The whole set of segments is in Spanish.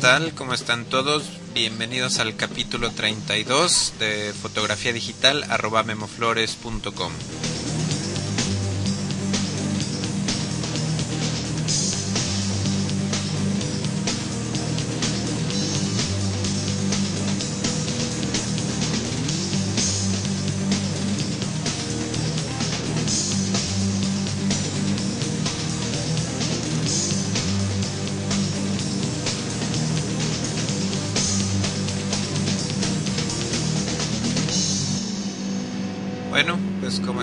tal? ¿Cómo están todos? Bienvenidos al capítulo 32 de fotografía digital arroba memoflores.com.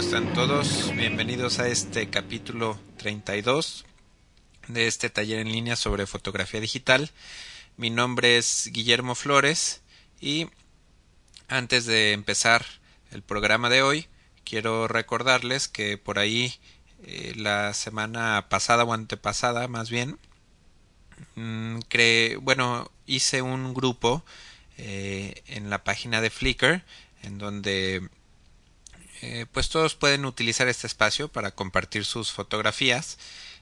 están todos, bienvenidos a este capítulo 32 de este taller en línea sobre fotografía digital. Mi nombre es Guillermo Flores y antes de empezar el programa de hoy, quiero recordarles que por ahí eh, la semana pasada o antepasada más bien, mm, bueno, hice un grupo eh, en la página de Flickr en donde eh, pues todos pueden utilizar este espacio para compartir sus fotografías.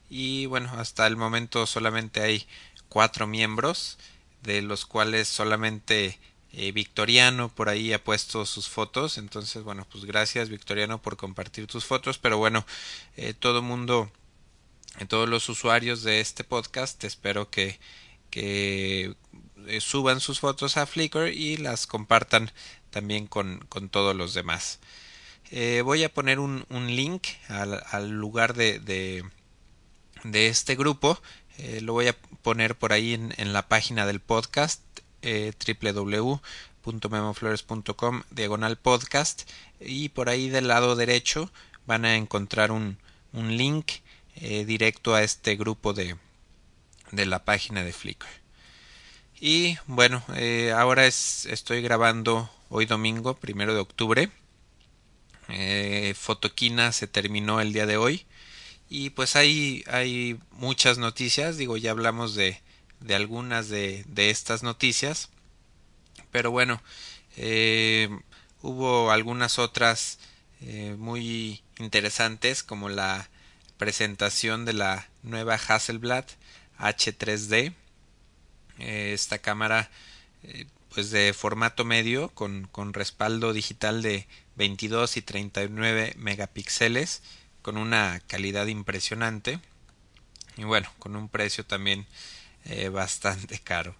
Y bueno hasta el momento solamente hay cuatro miembros de los cuales solamente eh, Victoriano por ahí ha puesto sus fotos. Entonces bueno pues gracias Victoriano por compartir tus fotos. Pero bueno eh, todo mundo todos los usuarios de este podcast espero que que suban sus fotos a Flickr y las compartan también con, con todos los demás. Eh, voy a poner un, un link al, al, lugar de, de, este grupo. Eh, lo voy a poner por ahí en, la página del podcast eh, www.memoflores.com diagonal podcast y por ahí del lado derecho van a encontrar un, un link eh, directo a este grupo de, de la página de Flickr. Y bueno, ahora es, estoy grabando hoy domingo, primero de octubre eh, Fotoquina se terminó el día de hoy. Y pues hay, hay muchas noticias, digo ya hablamos de, de algunas de, de, estas noticias, pero bueno, eh, hubo algunas otras eh, muy interesantes como la presentación de la nueva Hasselblad H3D, eh, esta cámara pues de formato medio con, con respaldo digital de 22 y 39 megapíxeles con una calidad impresionante y bueno con un precio también eh, bastante caro.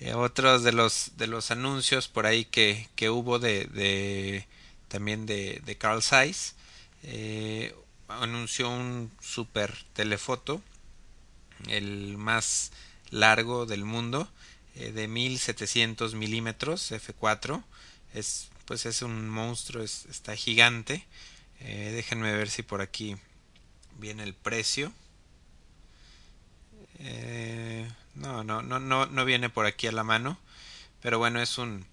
Eh, otros de los de los anuncios por ahí que, que hubo de, de también de, de Carl Zeiss eh, anunció un super telefoto el más largo del mundo eh, de 1700 milímetros f4 es pues es un monstruo es, está gigante. Eh, déjenme ver si por aquí viene el precio. Eh, no, no no no no viene por aquí a la mano. Pero bueno es un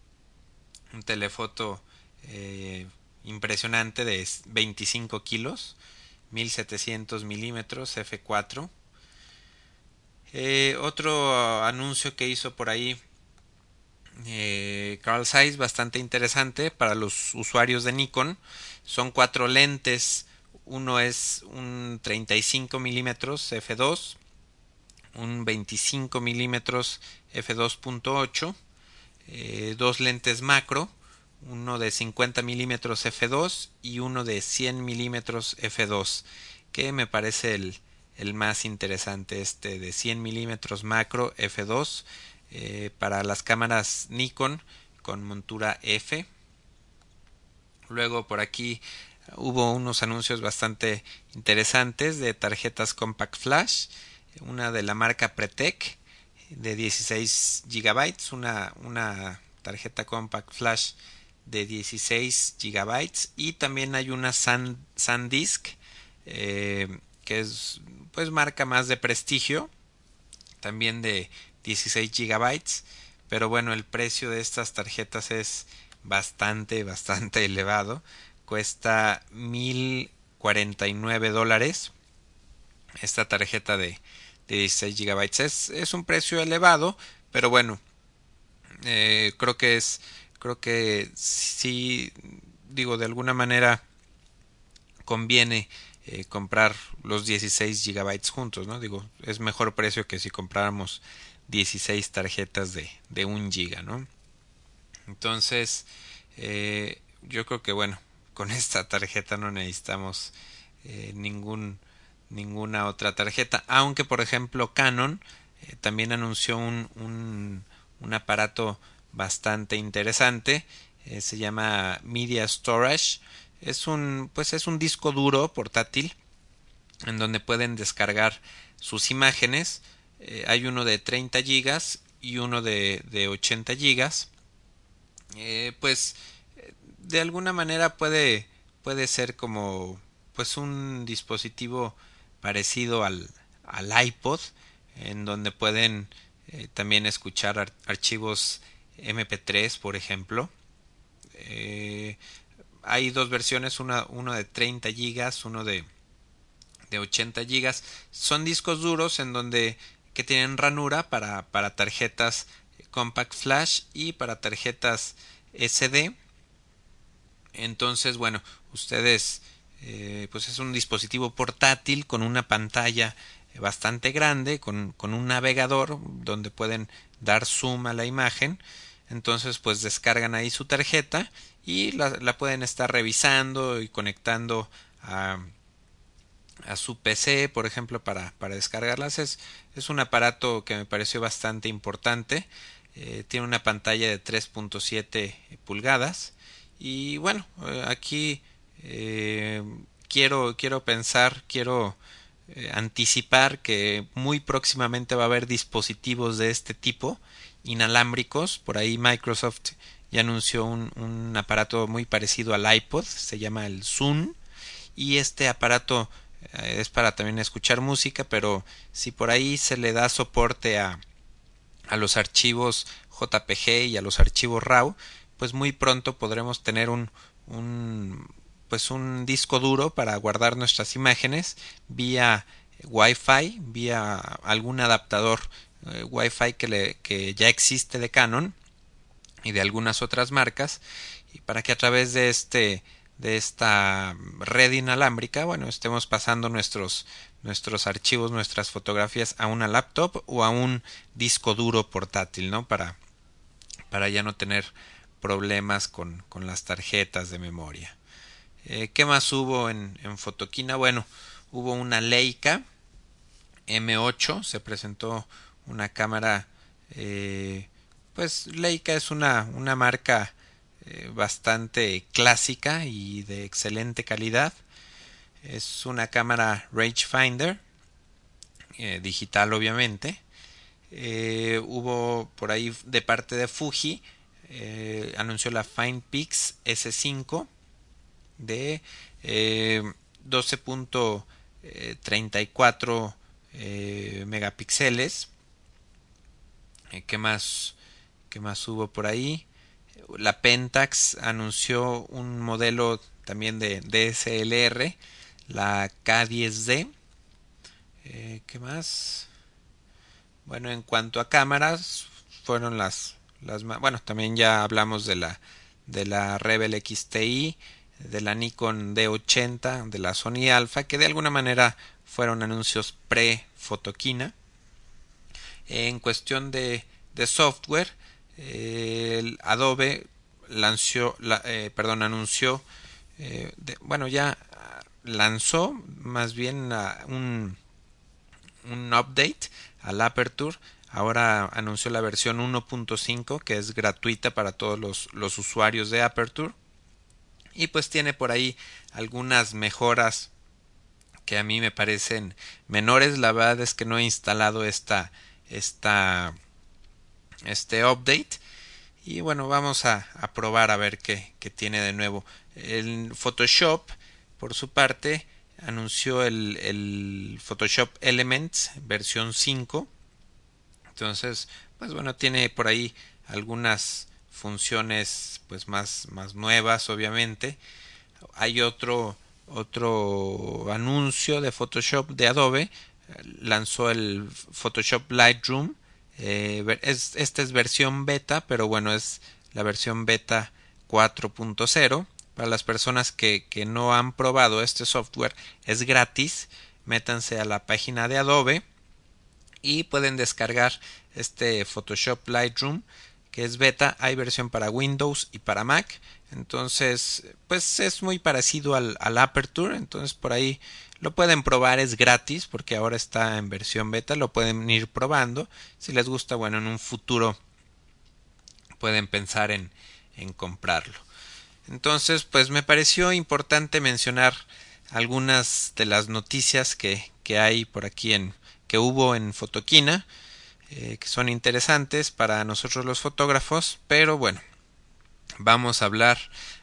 un telefoto eh, impresionante de 25 kilos 1700 milímetros f4 eh, otro anuncio que hizo por ahí eh, Carl Zeiss bastante interesante para los usuarios de Nikon. Son cuatro lentes. Uno es un 35 milímetros f2 un 25 milímetros f2.8 eh, dos lentes macro uno de 50 milímetros f2 y uno de 100 milímetros f2 que me parece el, el más interesante este de 100 milímetros macro f2 eh, para las cámaras Nikon con montura F. Luego por aquí hubo unos anuncios bastante interesantes de tarjetas compact flash una de la marca Pretec de 16 GB una, una tarjeta compact flash de 16 GB y también hay una SanDisk eh, que es pues marca más de prestigio también de 16 gigabytes pero bueno el precio de estas tarjetas es bastante bastante elevado. Cuesta 1049 dólares esta tarjeta de, de 16 gigabytes. Es, es, un precio elevado pero bueno eh, creo que es creo que sí digo de alguna manera conviene eh, comprar los 16 gigabytes juntos, ¿no? Digo, es mejor precio que si compráramos 16 tarjetas de, de 1 giga, ¿no? Entonces, eh, yo creo que bueno, con esta tarjeta no necesitamos eh, ningún, ninguna otra tarjeta, aunque por ejemplo Canon también anunció un, un, un, aparato bastante interesante, se llama Media Storage, es un, pues es un disco duro portátil en donde pueden descargar sus imágenes, hay uno de 30 gigas y uno de, de 80 gigas. Eh, pues de alguna manera puede puede ser como pues un dispositivo parecido al, al iPod en donde pueden eh, también escuchar archivos MP3 por ejemplo. Eh, hay dos versiones una, uno de 30 gigas uno de de 80 gigas son discos duros en donde que tienen ranura para, para tarjetas Compact Flash y para tarjetas SD. Entonces, bueno, ustedes, eh, pues es un dispositivo portátil con una pantalla bastante grande, con, con un navegador donde pueden dar zoom a la imagen. Entonces, pues descargan ahí su tarjeta y la, pueden estar revisando y conectando a, a su PC, por ejemplo, para, para descargarlas. Es, es un aparato que me pareció bastante importante. Eh, tiene una pantalla de 3.7 pulgadas y bueno eh, aquí eh, quiero quiero pensar quiero anticipar que muy próximamente va a haber dispositivos de este tipo inalámbricos por ahí Microsoft ya anunció un, un aparato muy parecido al iPod se llama el Zoom y este aparato es para también escuchar música pero si por ahí se le da soporte a a los archivos JPG y a los archivos RAW, pues muy pronto podremos tener un, un pues un disco duro para guardar nuestras imágenes vía Wi-Fi, vía algún adaptador eh, Wi-Fi que, le, que ya existe de Canon y de algunas otras marcas y para que a través de este de esta red inalámbrica, bueno, estemos pasando nuestros nuestros archivos, nuestras fotografías a una laptop o a un disco duro portátil, ¿no? Para, para ya no tener problemas con, con las tarjetas de memoria. Eh, ¿Qué más hubo en, en Fotoquina? Bueno, hubo una Leica M8, se presentó una cámara, eh, pues Leica es una, una marca eh, bastante clásica y de excelente calidad. Es una cámara rangefinder eh, digital obviamente. Eh, hubo por ahí de parte de Fuji anunció la FinePix S5 de 12.34 megapíxeles ¿qué más qué más hubo por ahí la Pentax anunció un modelo también de DSLR la K10D. Eh, ¿Qué más? Bueno, en cuanto a cámaras, fueron las, las bueno, también ya hablamos de la de la Rebel XTI, de la Nikon D80, de la Sony Alpha, que de alguna manera fueron anuncios pre-fotoquina. En cuestión de, software, eh, el Adobe lanzó, la, eh, perdón, anunció, eh, bueno, ya lanzó más bien un, un update al Aperture. Ahora anunció la versión 1.5 que es gratuita para todos los, los usuarios de Aperture. Y pues tiene por ahí algunas mejoras que a mí me parecen menores. La verdad es que no he instalado esta, esta, este update. Y bueno, vamos a, probar a ver qué, qué, tiene de nuevo. El Photoshop por su parte, anunció el, el Photoshop Elements versión 5. Entonces, pues bueno, tiene por ahí algunas funciones pues más, más nuevas, obviamente. Hay otro otro anuncio de Photoshop de Adobe lanzó el Photoshop Lightroom. Eh, es, esta es versión beta pero bueno es la versión beta 4.0 para las personas que, que no han probado este software es gratis. Métanse a la página de Adobe y pueden descargar este Photoshop Lightroom que es beta, hay versión para Windows y para Mac, entonces pues es muy parecido al, al Aperture, entonces por ahí lo pueden probar, es gratis porque ahora está en versión beta, lo pueden ir probando, si les gusta, bueno, en un futuro pueden pensar en, en comprarlo. Entonces, pues me pareció importante mencionar algunas de las noticias que, que hay por aquí en que hubo en Fotoquina eh, que son interesantes para nosotros los fotógrafos, pero bueno, vamos a hablar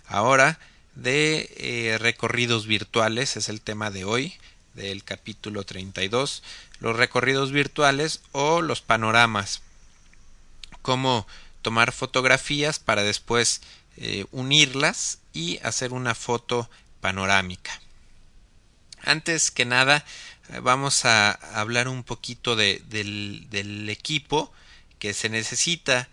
ahora de eh, recorridos virtuales, es el tema de hoy, del capítulo 32, los recorridos virtuales o los panoramas, cómo tomar fotografías para después eh, unirlas y hacer una foto panorámica. Antes que nada, vamos a hablar un poquito de, del, equipo que se necesita.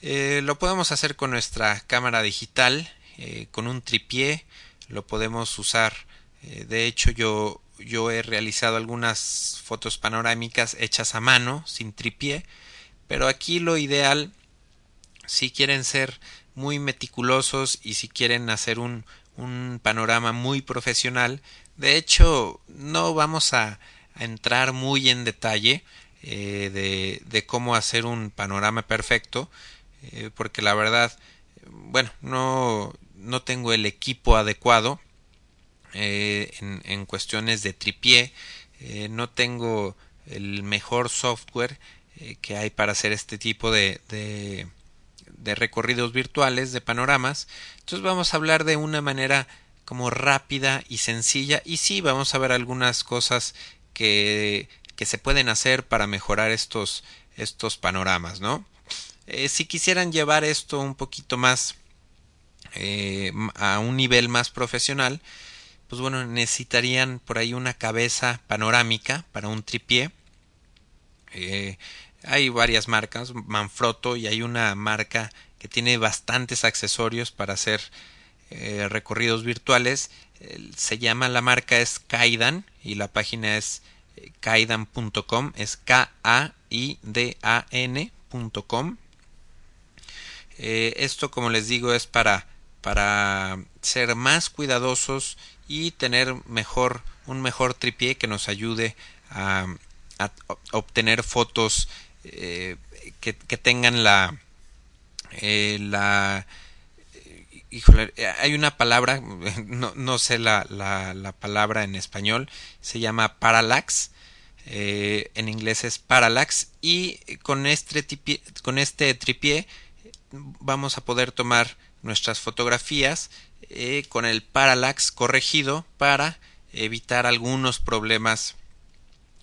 Eh, lo podemos hacer con nuestra cámara digital, eh, con un tripié, lo podemos usar. Eh, de hecho, yo, yo he realizado algunas fotos panorámicas hechas a mano, sin tripié, pero aquí lo ideal, si quieren ser muy meticulosos y si quieren hacer un, un panorama muy profesional, de hecho, no vamos a, entrar muy en detalle eh, de, cómo hacer un panorama perfecto, porque la verdad, bueno, no, no tengo el equipo adecuado eh, en, cuestiones de tripié, no tengo el mejor software que hay para hacer este tipo de, de, de recorridos virtuales, de panoramas. Entonces vamos a hablar de una manera como rápida y sencilla y sí vamos a ver algunas cosas que, que se pueden hacer para mejorar estos, estos panoramas, ¿no? Eh, si quisieran llevar esto un poquito más eh, a un nivel más profesional, pues bueno, necesitarían por ahí una cabeza panorámica para un tripié. Eh, hay varias marcas, Manfrotto, y hay una marca que tiene bastantes accesorios para hacer recorridos virtuales. se llama la marca es Kaidan y la página es kaidan.com, es K-A-I-D-A-N.com. Eh, esto, como les digo, es para, para ser más cuidadosos y tener mejor, un mejor tripié que nos ayude a, obtener fotos que, que, tengan la, la híjole, eh, hay una palabra, no, no sé la, la, la, palabra en español, se llama parallax, eh, en inglés es parallax, y con este, con este tripié vamos a poder tomar nuestras fotografías eh, con el parallax corregido para evitar algunos problemas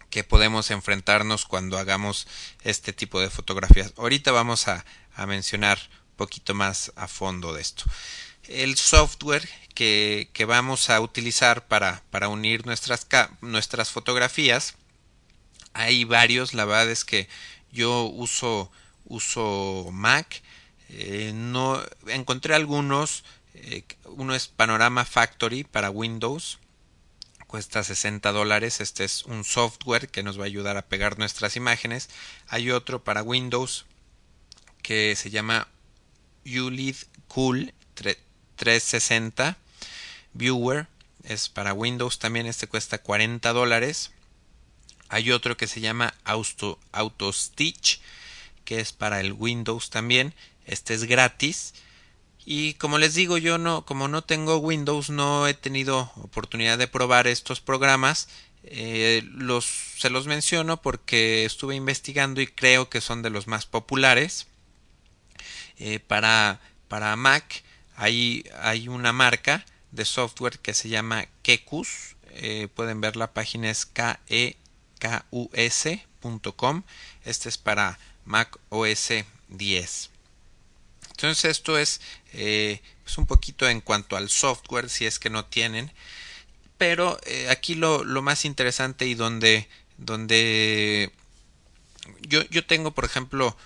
que podemos enfrentarnos cuando hagamos este tipo de fotografías. Ahorita vamos a, mencionar poquito más a fondo de esto. El software que, vamos a utilizar para, unir nuestras, nuestras fotografías, hay varios, la verdad es que yo uso, uso Mac, eh, no encontré algunos, eh, uno es Panorama Factory para Windows, cuesta 60 dólares. Este es un software que nos va a ayudar a pegar nuestras imágenes. Hay otro para Windows que se llama ULED Cool 360 Viewer es para Windows también. Este cuesta 40 dólares. Hay otro que se llama Auto, Auto Stitch que es para el Windows también este es gratis y como les digo yo no como no tengo Windows no he tenido oportunidad de probar estos programas eh, los se los menciono porque estuve investigando y creo que son de los más populares eh, para, para Mac hay, hay una marca de software que se llama Kekus. Eh, pueden ver la página es kekus.com. Este es para Mac OS 10. Entonces esto es, eh, es, un poquito en cuanto al software si es que no tienen. Pero aquí lo, lo, más interesante y donde, donde yo, yo tengo por ejemplo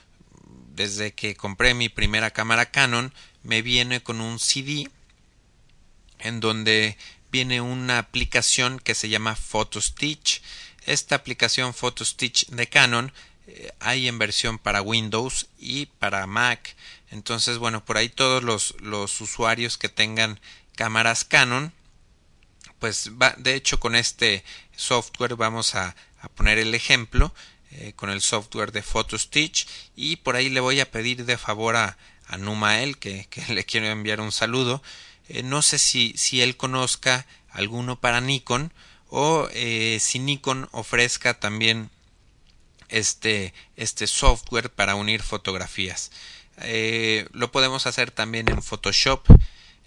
desde que compré mi primera cámara Canon, me viene con un CD en donde viene una aplicación que se llama PhotoStitch. esta aplicación PhotoStitch de Canon eh, hay en versión para Windows y para Mac. Entonces, bueno, por ahí todos los, los usuarios que tengan cámaras Canon, pues va, de hecho con este software vamos a, a poner el ejemplo eh, con el software de PhotoStitch y por ahí le voy a pedir de favor a, a Numael que, que, le quiero enviar un saludo. Eh, no sé si, si él conozca alguno para Nikon o eh, si Nikon ofrezca también este, este software para unir fotografías. Eh, lo podemos hacer también en Photoshop.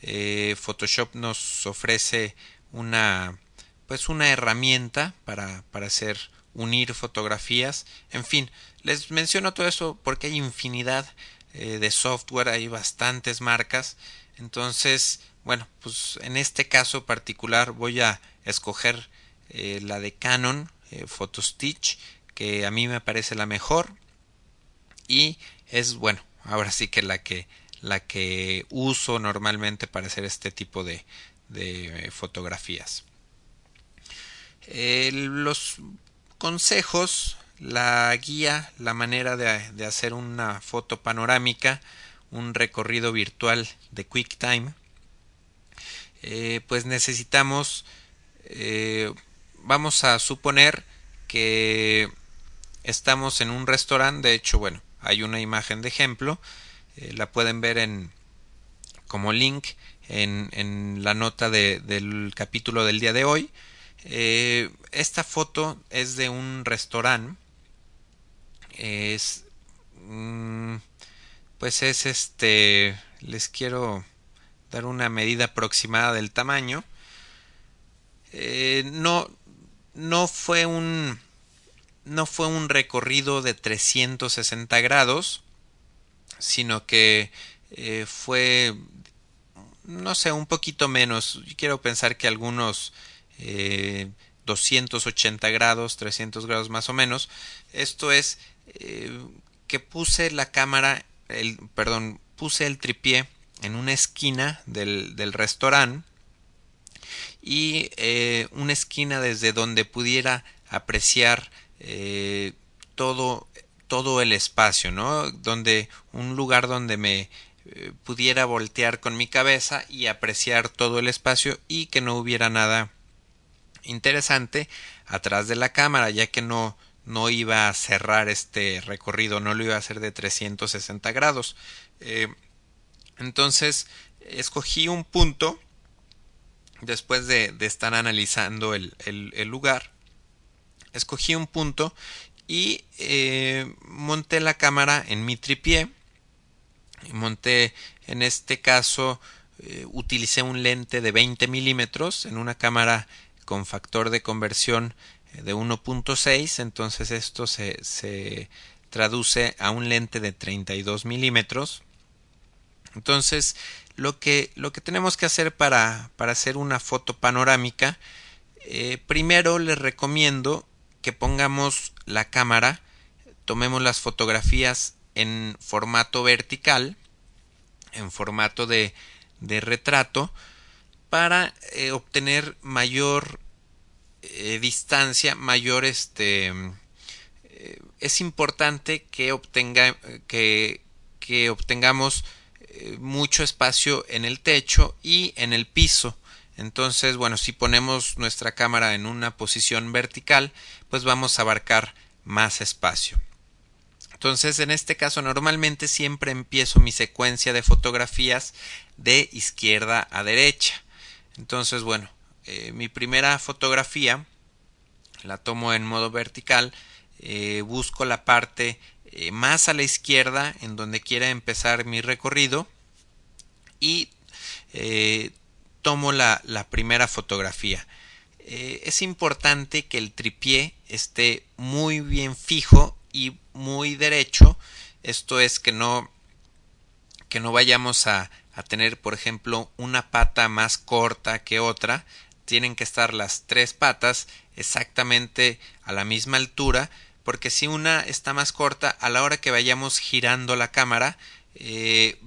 Eh, Photoshop nos ofrece una pues una herramienta para, para hacer unir fotografías. En fin, les menciono todo eso porque hay infinidad eh, de software, hay bastantes marcas. Entonces, bueno, pues en este caso particular voy a escoger la de Canon eh, PhotoStitch, que a mí me parece la mejor y es bueno, ahora sí que la que la que uso normalmente para hacer este tipo de, de fotografías. Eh, los consejos, la guía, la manera de, de, hacer una foto panorámica, un recorrido virtual de QuickTime, eh, pues necesitamos, eh, vamos a suponer que estamos en un restaurante, de hecho, bueno, hay una imagen de ejemplo, eh, la pueden ver en como link en, en la nota de, del capítulo del día de hoy. Eh, esta foto es de un restaurante. Es. Mm, pues es este. Les quiero dar una medida aproximada del tamaño. Eh, no. No fue un. No fue un recorrido de 360 grados. Sino que eh, fue. No sé, un poquito menos. Quiero pensar que algunos eh, 280 grados, 300 grados más o menos. Esto es eh, que puse la cámara, el, perdón, puse el tripié en una esquina del, del restaurante y eh, una esquina desde donde pudiera apreciar eh, todo todo el espacio, ¿no? Donde un lugar donde me eh, pudiera voltear con mi cabeza y apreciar todo el espacio y que no hubiera nada interesante atrás de la cámara, ya que no, no iba a cerrar este recorrido, no lo iba a hacer de 360 grados. Eh, entonces, escogí un punto después de, de estar analizando el, el, el, lugar. Escogí un punto y eh, monté la cámara en mi tripié. Monté, en este caso, eh, utilicé un lente de 20 milímetros en una cámara con factor de conversión eh, de 1.6 entonces esto se, se, traduce a un lente de 32 milímetros entonces lo que, lo que tenemos que hacer para, para hacer una foto panorámica primero les recomiendo que pongamos la cámara tomemos las fotografías en formato vertical en formato de, retrato para eh, obtener mayor eh, distancia, mayor este eh, es importante que obtenga que, que obtengamos mucho espacio en el techo y en el piso. Entonces, bueno, si ponemos nuestra cámara en una posición vertical, pues vamos a abarcar más espacio. Entonces, en este caso, normalmente siempre empiezo mi secuencia de fotografías de izquierda a derecha. Entonces, bueno, eh, mi primera fotografía la tomo en modo vertical, eh, busco la parte eh, más a la izquierda en donde quiera empezar mi recorrido y tomo la, primera fotografía. es importante que el tripié esté muy bien fijo y muy derecho. Esto es que no que no vayamos a, a tener, por ejemplo, una pata más corta que otra. Tienen que estar las tres patas exactamente a la misma altura, porque si una está más corta, a la hora que vayamos girando la cámara, eh,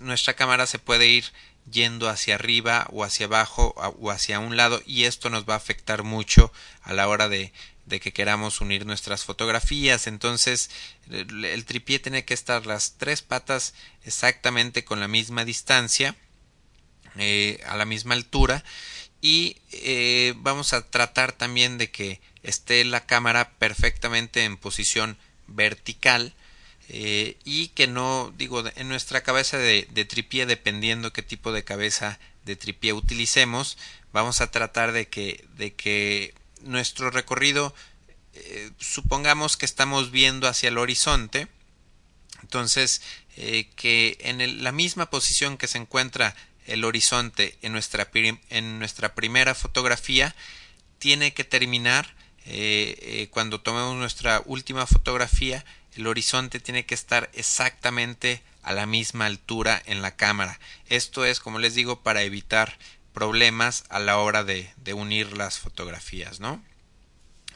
nuestra cámara se puede ir yendo hacia arriba o hacia abajo o hacia un lado y esto nos va a afectar mucho a la hora de, que queramos unir nuestras fotografías. Entonces el, tripié tiene que estar las tres patas exactamente con la misma distancia, eh, a la misma altura y eh, vamos a tratar también de que esté la cámara perfectamente en posición vertical eh, y que no digo en nuestra cabeza de, de tripié dependiendo qué tipo de cabeza de tripié utilicemos vamos a tratar de que de que nuestro recorrido eh, supongamos que estamos viendo hacia el horizonte entonces que en la misma posición que se encuentra el horizonte en nuestra, en nuestra primera fotografía tiene que terminar eh, eh, cuando tomemos nuestra última fotografía el horizonte tiene que estar exactamente a la misma altura en la cámara. Esto es como les digo para evitar problemas a la hora de, unir las fotografías no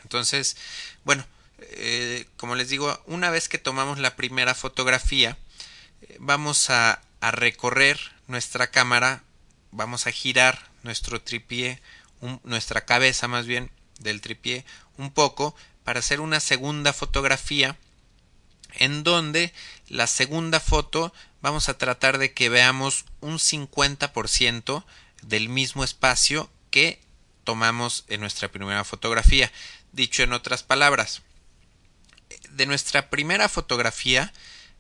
entonces bueno eh, como les digo una vez que tomamos la primera fotografía vamos a, a recorrer nuestra cámara, vamos a girar nuestro tripié, nuestra cabeza más bien del tripié un poco para hacer una segunda fotografía en donde la segunda foto vamos a tratar de que veamos un 50% del mismo espacio que tomamos en nuestra primera fotografía. Dicho en otras palabras, de nuestra primera fotografía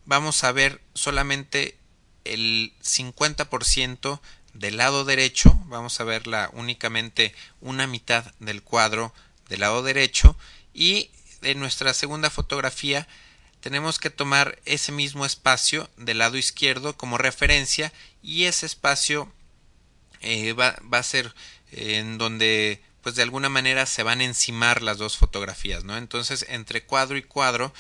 vamos a ver solamente el 50% del lado derecho, vamos a verla únicamente una mitad del cuadro del lado derecho y en nuestra segunda fotografía tenemos que tomar ese mismo espacio del lado izquierdo como referencia y ese espacio eh, va, a ser en donde pues de alguna manera se van a encimar las dos fotografías, ¿no? Entonces entre cuadro y cuadro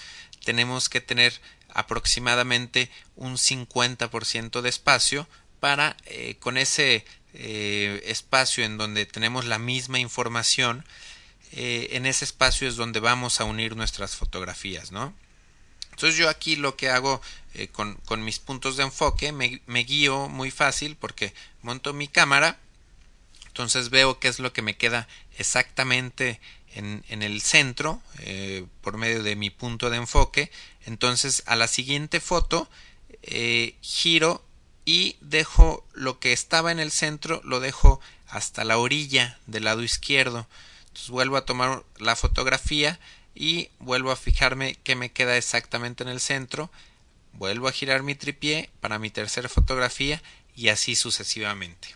tenemos que tener aproximadamente un 50% de espacio para eh, con ese eh, espacio en donde tenemos la misma información eh, en ese espacio es donde vamos a unir nuestras fotografías no entonces yo aquí lo que hago con, con, mis puntos de enfoque me, guío muy fácil porque monto mi cámara entonces veo qué es lo que me queda exactamente en, en el centro eh, por medio de mi punto de enfoque. Entonces a la siguiente foto eh, giro y dejo lo que estaba en el centro lo dejo hasta la orilla del lado izquierdo. Entonces vuelvo a tomar la fotografía y vuelvo a fijarme que me queda exactamente en el centro vuelvo a girar mi tripié para mi tercera fotografía y así sucesivamente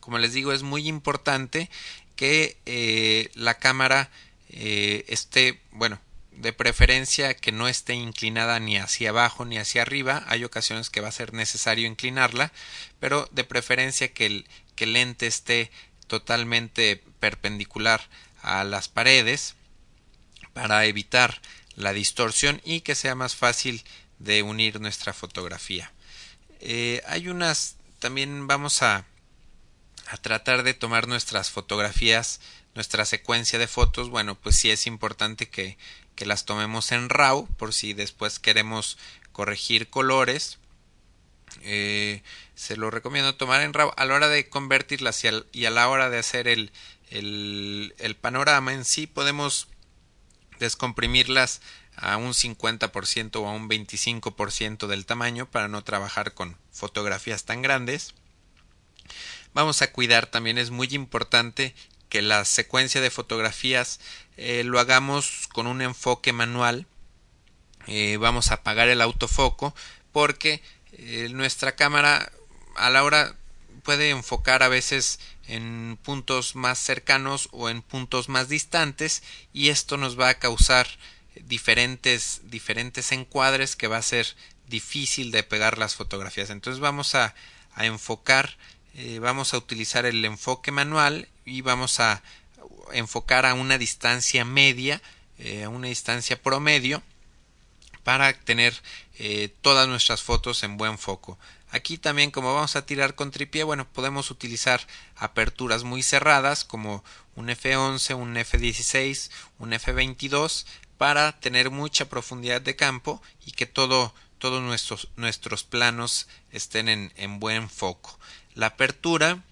como les digo es muy importante que eh, la cámara eh, esté, bueno, de preferencia que no esté inclinada ni hacia abajo ni hacia arriba. Hay ocasiones que va a ser necesario inclinarla, pero de preferencia que el, que el lente esté totalmente perpendicular a las paredes para evitar la distorsión y que sea más fácil de unir nuestra fotografía. Eh, hay unas también vamos a a tratar de tomar nuestras fotografías, nuestra secuencia de fotos, bueno, pues sí es importante que, que las tomemos en RAW por si después queremos corregir colores. Eh, se lo recomiendo tomar en RAW a la hora de convertirlas y, a la hora de hacer el, el, el panorama en sí podemos descomprimirlas a un 50% o a un 25% del tamaño para no trabajar con fotografías tan grandes. Vamos a cuidar también es muy importante que la secuencia de fotografías eh, lo hagamos con un enfoque manual. Eh, vamos a apagar el autofoco porque eh, nuestra cámara a la hora puede enfocar a veces en puntos más cercanos o en puntos más distantes y esto nos va a causar diferentes diferentes encuadres que va a ser difícil de pegar las fotografías entonces vamos a, a enfocar eh, vamos a utilizar el enfoque manual y vamos a enfocar a una distancia media, eh, a una distancia promedio, para tener eh, todas nuestras fotos en buen foco. Aquí también como vamos a tirar con tripié, bueno, podemos utilizar aperturas muy cerradas como un F11, un F16, un F22 para tener mucha profundidad de campo y que todo, todos nuestros, nuestros planos estén en, en buen foco. La apertura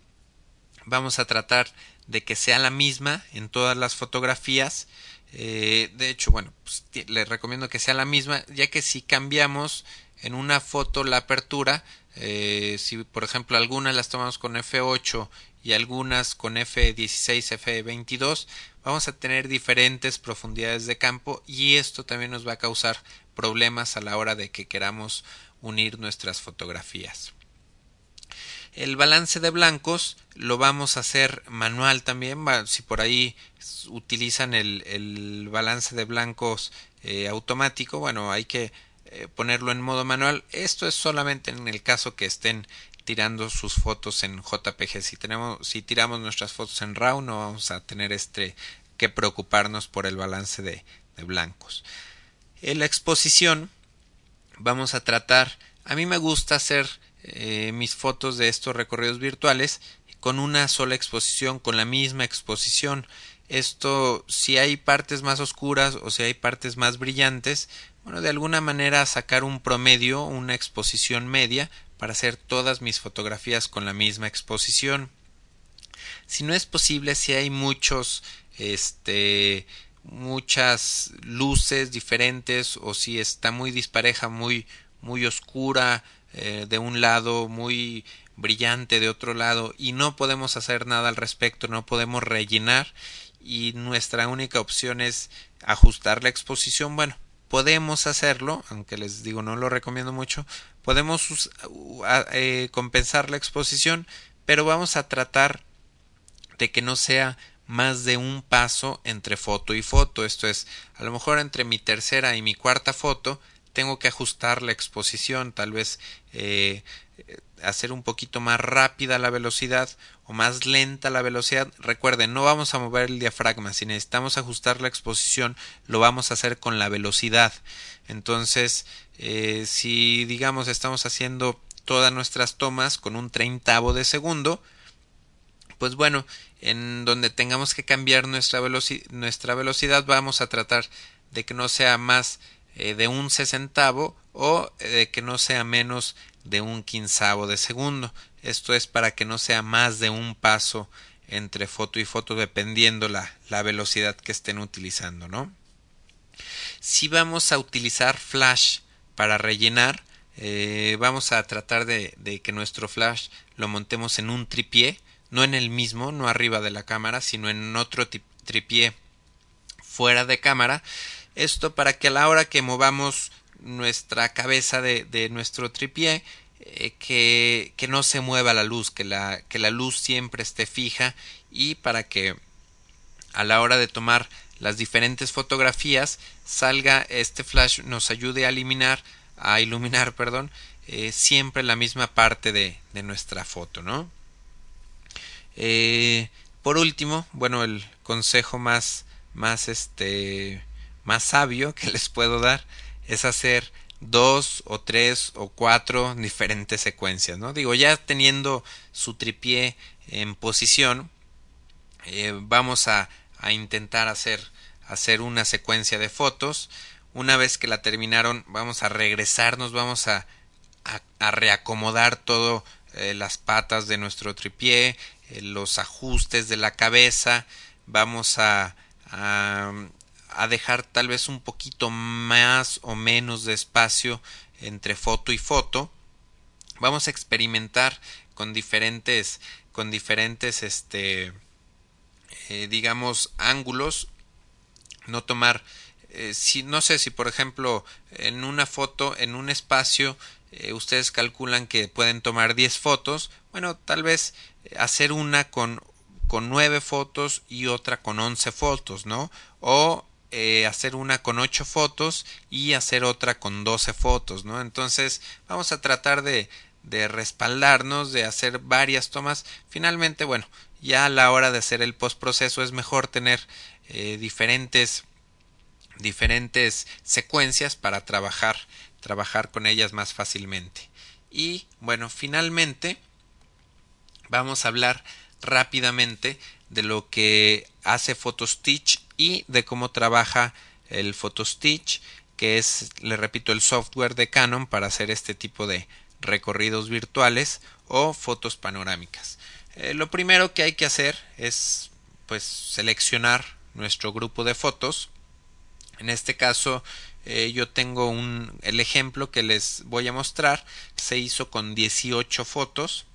vamos a tratar de que sea la misma en todas las fotografías. Eh, de hecho, bueno, pues, les recomiendo que sea la misma, ya que si cambiamos en una foto la apertura, eh, si por ejemplo algunas las tomamos con F8 y algunas con F16, F22, vamos a tener diferentes profundidades de campo y esto también nos va a causar problemas a la hora de que queramos unir nuestras fotografías. El balance de blancos lo vamos a hacer manual también. Si por ahí utilizan el, balance de blancos eh, automático, bueno, hay que eh, ponerlo en modo manual. Esto es solamente en el caso que estén tirando sus fotos en JPG. Si tenemos, si tiramos nuestras fotos en RAW, no vamos a tener este que preocuparnos por el balance de, blancos. En la exposición vamos a tratar. A mí me gusta hacer eh, mis fotos de estos recorridos virtuales con una sola exposición, con la misma exposición. Esto, si hay partes más oscuras o si hay partes más brillantes, bueno, de alguna manera sacar un promedio, una exposición media, para hacer todas mis fotografías con la misma exposición. Si no es posible, si hay muchos, este, muchas luces diferentes o si está muy dispareja, muy, muy oscura, eh, de un lado, muy brillante de otro lado y no podemos hacer nada al respecto, no podemos rellenar y nuestra única opción es ajustar la exposición. Bueno, podemos hacerlo, aunque les digo no lo recomiendo mucho, podemos eh, compensar la exposición, pero vamos a tratar de que no sea más de un paso entre foto y foto. Esto es, a lo mejor entre mi tercera y mi cuarta foto tengo que ajustar la exposición, tal vez eh, hacer un poquito más rápida la velocidad o más lenta la velocidad. Recuerden, no vamos a mover el diafragma, si necesitamos ajustar la exposición, lo vamos a hacer con la velocidad. Entonces, eh, si digamos estamos haciendo todas nuestras tomas con un treintavo de segundo, pues bueno, en donde tengamos que cambiar nuestra, nuestra velocidad, vamos a tratar de que no sea más eh, de un sesentavo o eh, de que no sea menos de un quinzavo de segundo. Esto es para que no sea más de un paso entre foto y foto dependiendo la, la velocidad que estén utilizando, ¿no? Si vamos a utilizar flash para rellenar, eh, vamos a tratar de, de, que nuestro flash lo montemos en un tripié, no en el mismo, no arriba de la cámara, sino en otro tripié fuera de cámara esto para que a la hora que movamos nuestra cabeza de, de nuestro tripié, eh, que, que, no se mueva la luz, que la, que la luz siempre esté fija y para que a la hora de tomar las diferentes fotografías salga este flash nos ayude a eliminar a iluminar perdón eh, siempre la misma parte de, de nuestra foto no eh, por último bueno el consejo más más este más sabio que les puedo dar es hacer dos o tres o cuatro diferentes secuencias, ¿no? Digo, ya teniendo su tripié en posición, eh, vamos a, a, intentar hacer, hacer una secuencia de fotos. Una vez que la terminaron, vamos a regresarnos, vamos a, a, reacomodar todo eh, las patas de nuestro tripié, eh, los ajustes de la cabeza, vamos a, a a dejar tal vez un poquito más o menos de espacio entre foto y foto. Vamos a experimentar con diferentes con diferentes este eh, digamos ángulos no tomar eh, si no sé si por ejemplo en una foto en un espacio eh, ustedes calculan que pueden tomar 10 fotos bueno tal vez hacer una con con 9 fotos y otra con 11 fotos no o eh, hacer una con 8 fotos y hacer otra con 12 fotos, ¿no? Entonces vamos a tratar de, de respaldarnos, de hacer varias tomas. Finalmente, bueno, ya a la hora de hacer el postproceso es mejor tener eh, diferentes diferentes secuencias para trabajar trabajar con ellas más fácilmente. Y bueno, finalmente vamos a hablar rápidamente de lo que hace PhotoStitch y de cómo trabaja el PhotoStitch, que es, le repito, el software de Canon para hacer este tipo de recorridos virtuales o fotos panorámicas. Eh, lo primero que hay que hacer es pues seleccionar nuestro grupo de fotos En este caso eh, yo tengo un, el ejemplo que les voy a mostrar se hizo con 18 fotos.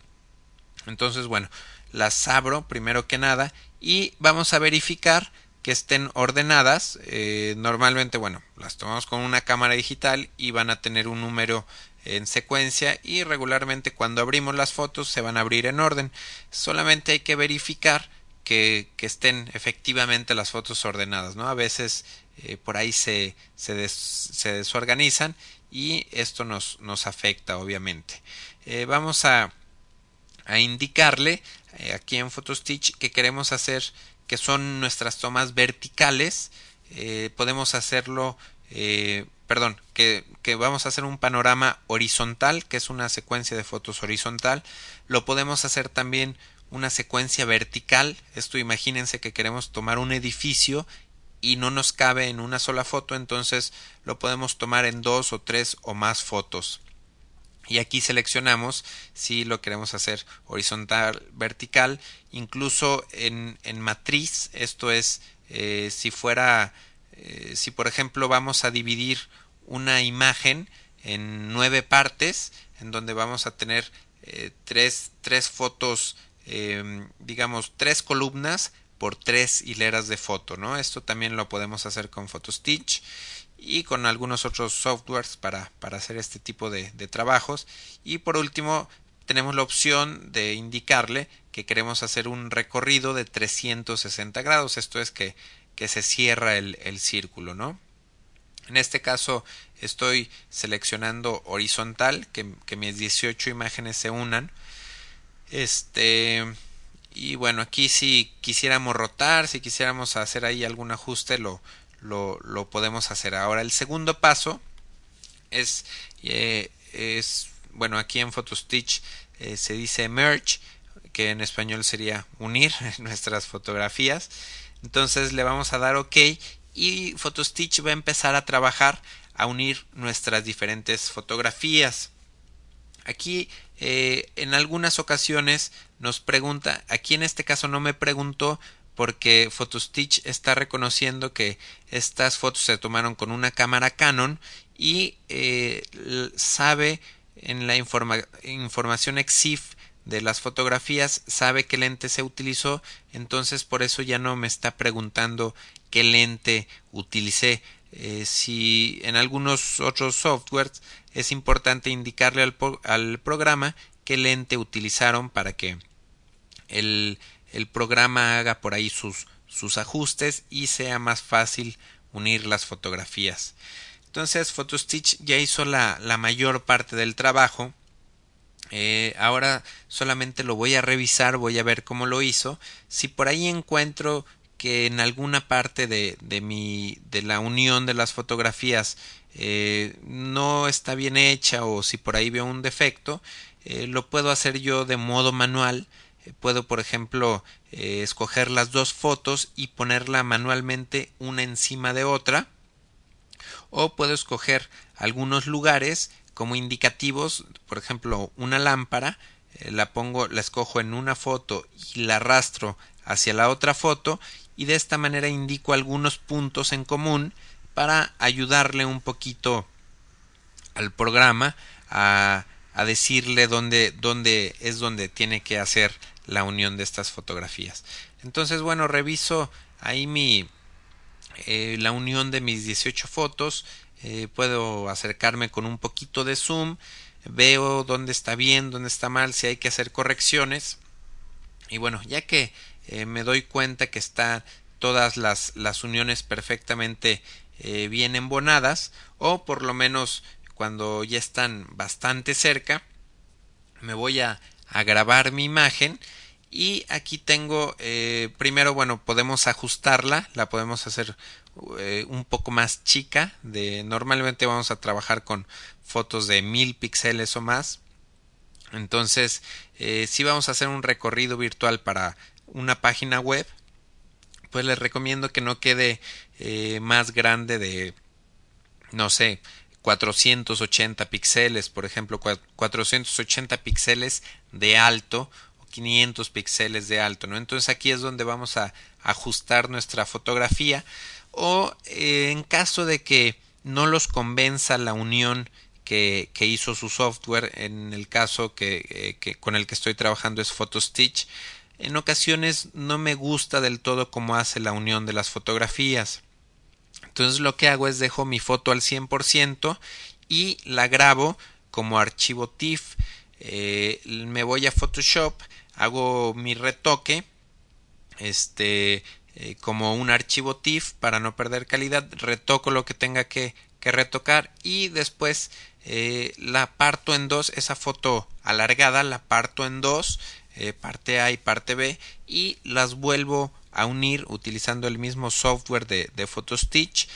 Entonces, bueno, las abro primero que nada y vamos a verificar que estén ordenadas. Eh, normalmente, bueno, las tomamos con una cámara digital y van a tener un número en secuencia y regularmente cuando abrimos las fotos se van a abrir en orden. Solamente hay que verificar que, estén efectivamente las fotos ordenadas, ¿no? A veces eh, por ahí se, se, desorganizan y esto nos, nos afecta obviamente. Eh, vamos a, a indicarle aquí en PhotoStitch que queremos hacer que son nuestras tomas verticales. Eh, podemos hacerlo, eh, perdón, que, que, vamos a hacer un panorama horizontal, que es una secuencia de fotos horizontal. Lo podemos hacer también una secuencia vertical. Esto imagínense que queremos tomar un edificio y no nos cabe en una sola foto, entonces lo podemos tomar en dos o tres o más fotos y aquí seleccionamos si lo queremos hacer horizontal, vertical, incluso en, en matriz, esto es eh, si fuera, eh, si por ejemplo vamos a dividir una imagen en nueve partes, en donde vamos a tener eh, tres, tres fotos, em, digamos, tres columnas por tres hileras de foto, ¿no? Esto también lo podemos hacer con PhotoStitch y con algunos otros softwares para, para hacer este tipo de, trabajos. Y por último, tenemos la opción de indicarle que queremos hacer un recorrido de 360 grados. Esto es que, que se cierra el, el círculo, ¿no? En este caso estoy seleccionando horizontal, que, que mis 18 imágenes se unan. Este. Y bueno, aquí si quisiéramos rotar, si quisiéramos hacer ahí algún ajuste, lo, lo, podemos hacer. Ahora el segundo paso es, eh, es bueno, aquí en PhotoStitch eh, se dice merge, que en español sería unir nuestras fotografías. Entonces le vamos a dar OK y PhotoStitch va a empezar a trabajar a unir nuestras diferentes fotografías. Aquí eh, en algunas ocasiones nos pregunta, aquí en este caso no me preguntó, porque PhotoStitch está reconociendo que estas fotos se tomaron con una cámara Canon y eh, sabe en la informa información EXIF de las fotografías sabe qué lente se utilizó entonces por eso ya no me está preguntando qué lente utilicé. Eh, si en algunos otros softwares es importante indicarle al, al programa qué lente utilizaron para que el el programa haga por ahí sus, sus ajustes y sea más fácil unir las fotografías. Entonces PhotoStitch ya hizo la, la mayor parte del trabajo. Eh, ahora solamente lo voy a revisar, voy a ver cómo lo hizo. Si por ahí encuentro que en alguna parte de, de, mi, de la unión de las fotografías eh, no está bien hecha o si por ahí veo un defecto, eh, lo puedo hacer yo de modo manual puedo por ejemplo eh, escoger las dos fotos y ponerla manualmente una encima de otra o puedo escoger algunos lugares como indicativos por ejemplo una lámpara eh, la pongo la escojo en una foto y la arrastro hacia la otra foto y de esta manera indico algunos puntos en común para ayudarle un poquito al programa a, a decirle dónde, dónde es donde tiene que hacer la unión de estas fotografías. Entonces, bueno, reviso ahí mi eh, la unión de mis 18 fotos. Eh, puedo acercarme con un poquito de zoom. Veo dónde está bien, dónde está mal, si hay que hacer correcciones. Y bueno, ya que eh, me doy cuenta que están todas las, las uniones perfectamente bien embonadas, o por lo menos cuando ya están bastante cerca, me voy a a grabar mi imagen. Y aquí tengo eh, primero bueno podemos ajustarla la podemos hacer eh, un poco más chica de normalmente vamos a trabajar con fotos de mil píxeles o más. Entonces eh, si vamos a hacer un recorrido virtual para una página web. Pues les recomiendo que no quede más grande de no sé 480 píxeles, por ejemplo, 480 píxeles de alto o 500 píxeles de alto, ¿no? Entonces aquí es donde vamos a ajustar nuestra fotografía o eh, en caso de que no los convenza la unión que, hizo su software en el caso que, eh, que, con el que estoy trabajando es PhotoStitch en ocasiones no me gusta del todo cómo hace la unión de las fotografías entonces lo que hago es dejo mi foto al 100% y la grabo como archivo TIFF. Eh, me voy a Photoshop hago mi retoque este eh, como un archivo TIFF para no perder calidad. Retoco lo que tenga que, que retocar y después eh, la parto en dos esa foto alargada la parto en dos parte A y parte B y las vuelvo a unir utilizando el mismo software de, de PhotoStitch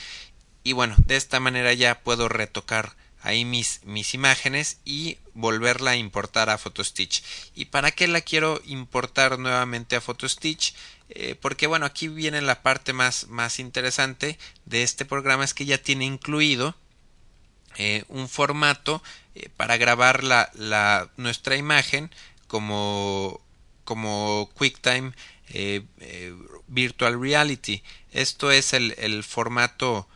y bueno de esta manera ya puedo retocar ahí mis, mis imágenes y volverla a importar a PhotoStitch. ¿Y para qué la quiero importar nuevamente a PhotoStitch? Eh, porque bueno, aquí viene la parte más, más interesante de este programa, es que ya tiene incluido eh, un formato eh, para grabar la, la, nuestra imagen como, como QuickTime Virtual Reality. Esto es el, formato,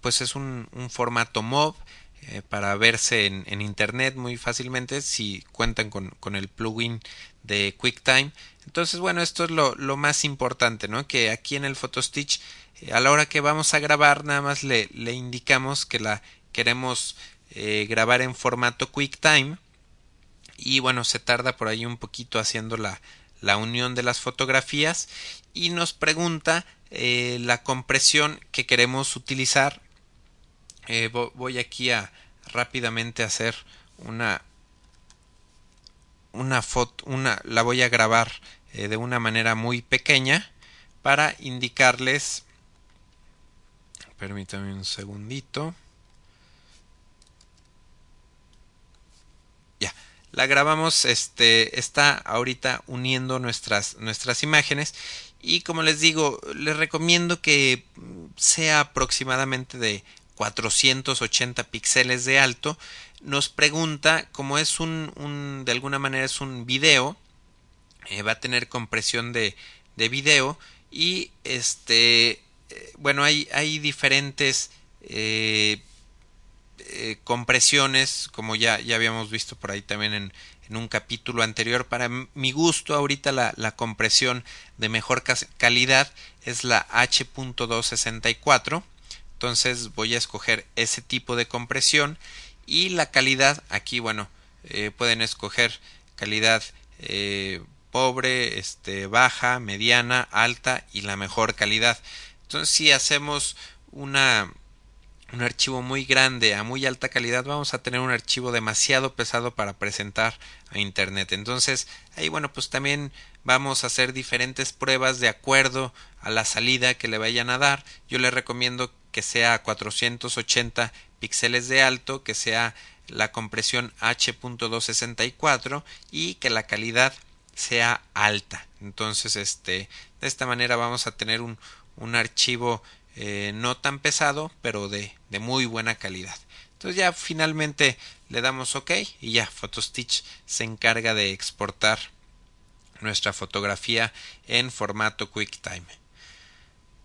pues es un, formato MOV eh, para verse en, internet muy fácilmente si cuentan con, el plugin de QuickTime. Entonces, bueno, esto es lo, más importante, ¿no? Que aquí en el PhotoStitch, eh, a la hora que vamos a grabar, nada más le, le indicamos que la queremos eh, grabar en formato QuickTime. Y bueno, se tarda por ahí un poquito haciendo la, la unión de las fotografías y nos pregunta eh, la compresión que queremos utilizar. Eh, voy aquí a rápidamente hacer una una foto una la voy a grabar eh, de una manera muy pequeña para indicarles permítame un segundito. Ya la grabamos este está ahorita uniendo nuestras nuestras imágenes. Y como les digo les recomiendo que sea aproximadamente de 480 píxeles de alto, nos pregunta, como es un, de alguna manera es un video, eh, va a tener compresión de, de video. Y este, eh, bueno, hay, hay diferentes eh, eh, compresiones, como ya, ya habíamos visto por ahí también en, en un capítulo anterior. Para mi gusto, ahorita la, la compresión de mejor calidad es la H.264 entonces voy a escoger ese tipo de compresión y la calidad aquí bueno eh, pueden escoger calidad eh, pobre este baja mediana alta y la mejor calidad entonces si hacemos una un archivo muy grande a muy alta calidad vamos a tener un archivo demasiado pesado para presentar a internet entonces ahí bueno pues también vamos a hacer diferentes pruebas de acuerdo a la salida que le vayan a dar yo le recomiendo que sea a 480 píxeles de alto, que sea la compresión H.264 y que la calidad sea alta. Entonces, este, de esta manera vamos a tener un, un archivo eh, no tan pesado, pero de, de muy buena calidad. Entonces ya finalmente le damos OK y ya PhotoStitch se encarga de exportar nuestra fotografía en formato QuickTime.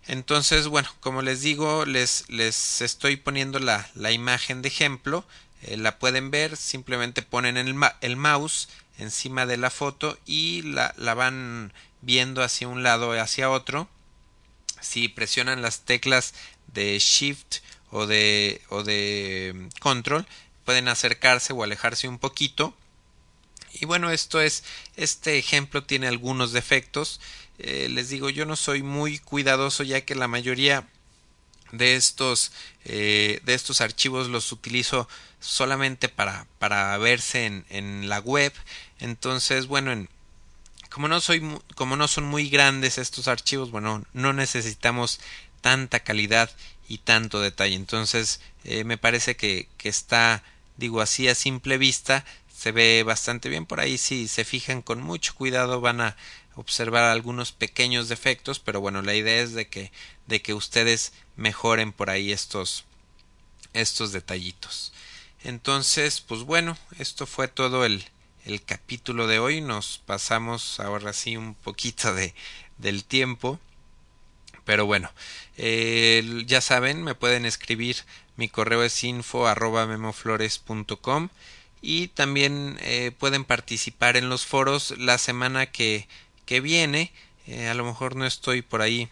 Entonces, bueno, como les digo, les, les estoy poniendo la, la imagen de ejemplo. Eh, la pueden ver, simplemente ponen el, el, mouse encima de la foto y la, la van viendo hacia un lado o hacia otro. Si presionan las teclas de Shift o de, o de mm, Control, pueden acercarse o alejarse un poquito. Y bueno, esto es, este ejemplo tiene algunos defectos eh, les digo, yo no soy muy cuidadoso ya que la mayoría de estos, eh, de estos archivos los utilizo solamente para, para verse en, en la web. Entonces, bueno, en, como no soy como no son muy grandes estos archivos, bueno, no necesitamos tanta calidad y tanto detalle. Entonces, eh, me parece que, que está, digo así a simple vista, se ve bastante bien por ahí si se fijan con mucho cuidado van a observar algunos pequeños defectos, pero bueno, la idea es de que, de que ustedes mejoren por ahí estos, estos detallitos. Entonces, pues bueno, esto fue todo el, el capítulo de hoy. Nos pasamos ahora sí un poquito de, del tiempo. Pero bueno, ya saben, me pueden escribir. Mi correo es info arroba memoflores.com y también eh, pueden participar en los foros la semana que, que viene. Eh, a lo mejor no estoy por ahí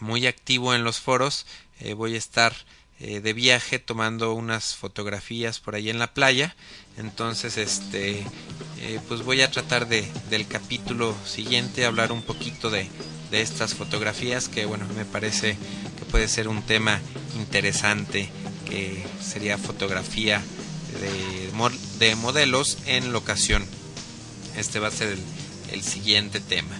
muy activo en los foros. Eh, voy a estar eh, de viaje tomando unas fotografías por ahí en la playa. Entonces, este, eh, pues voy a tratar de, del capítulo siguiente hablar un poquito de, de estas fotografías que, bueno, me parece que puede ser un tema interesante que sería fotografía de, de modelos en locación. Este va a ser el, el siguiente tema.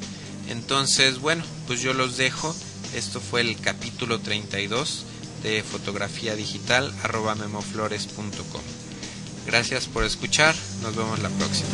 Entonces, bueno, pues yo los dejo. Esto fue el capítulo 32 de fotografía digital arroba memoflores.com. Gracias por escuchar, nos vemos la próxima.